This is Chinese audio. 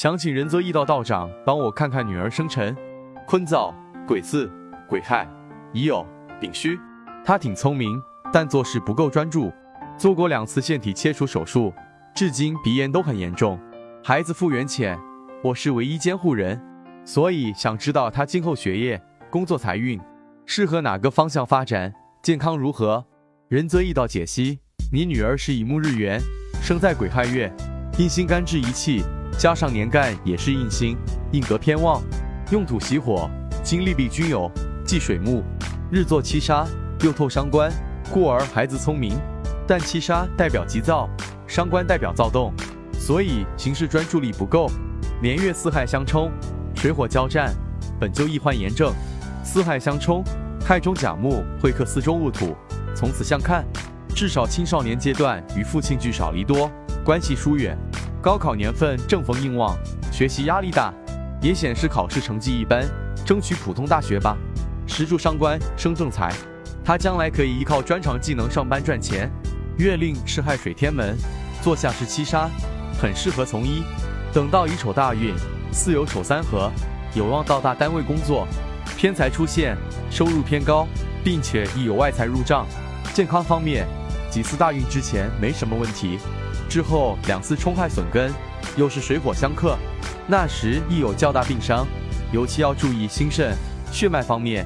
想请仁泽义道道长帮我看看女儿生辰。坤造、癸巳、癸亥、乙酉、丙戌。他挺聪明，但做事不够专注。做过两次腺体切除手术，至今鼻炎都很严重。孩子复原浅，我是唯一监护人，所以想知道他今后学业、工作、财运适合哪个方向发展，健康如何？仁泽义道解析：你女儿是乙木日元，生在癸亥月，阴星干支一气，加上年干也是印星，印格偏旺，用土喜火，金利弊均有，忌水木，日坐七杀，又透伤官，故而孩子聪明。但七杀代表急躁，伤官代表躁动，所以行事专注力不够。年月四害相冲，水火交战，本就易患炎症。四害相冲，亥中甲木会克四中戊土，从此相看，至少青少年阶段与父亲聚少离多，关系疏远。高考年份正逢硬旺，学习压力大，也显示考试成绩一般，争取普通大学吧。时柱伤官生正财，他将来可以依靠专长技能上班赚钱。月令是亥水天门，坐下是七杀，很适合从医。等到乙丑大运，巳酉丑三合，有望到大单位工作，偏财出现，收入偏高，并且亦有外财入账。健康方面，几次大运之前没什么问题，之后两次冲害损根，又是水火相克，那时亦有较大病伤，尤其要注意心肾、血脉方面。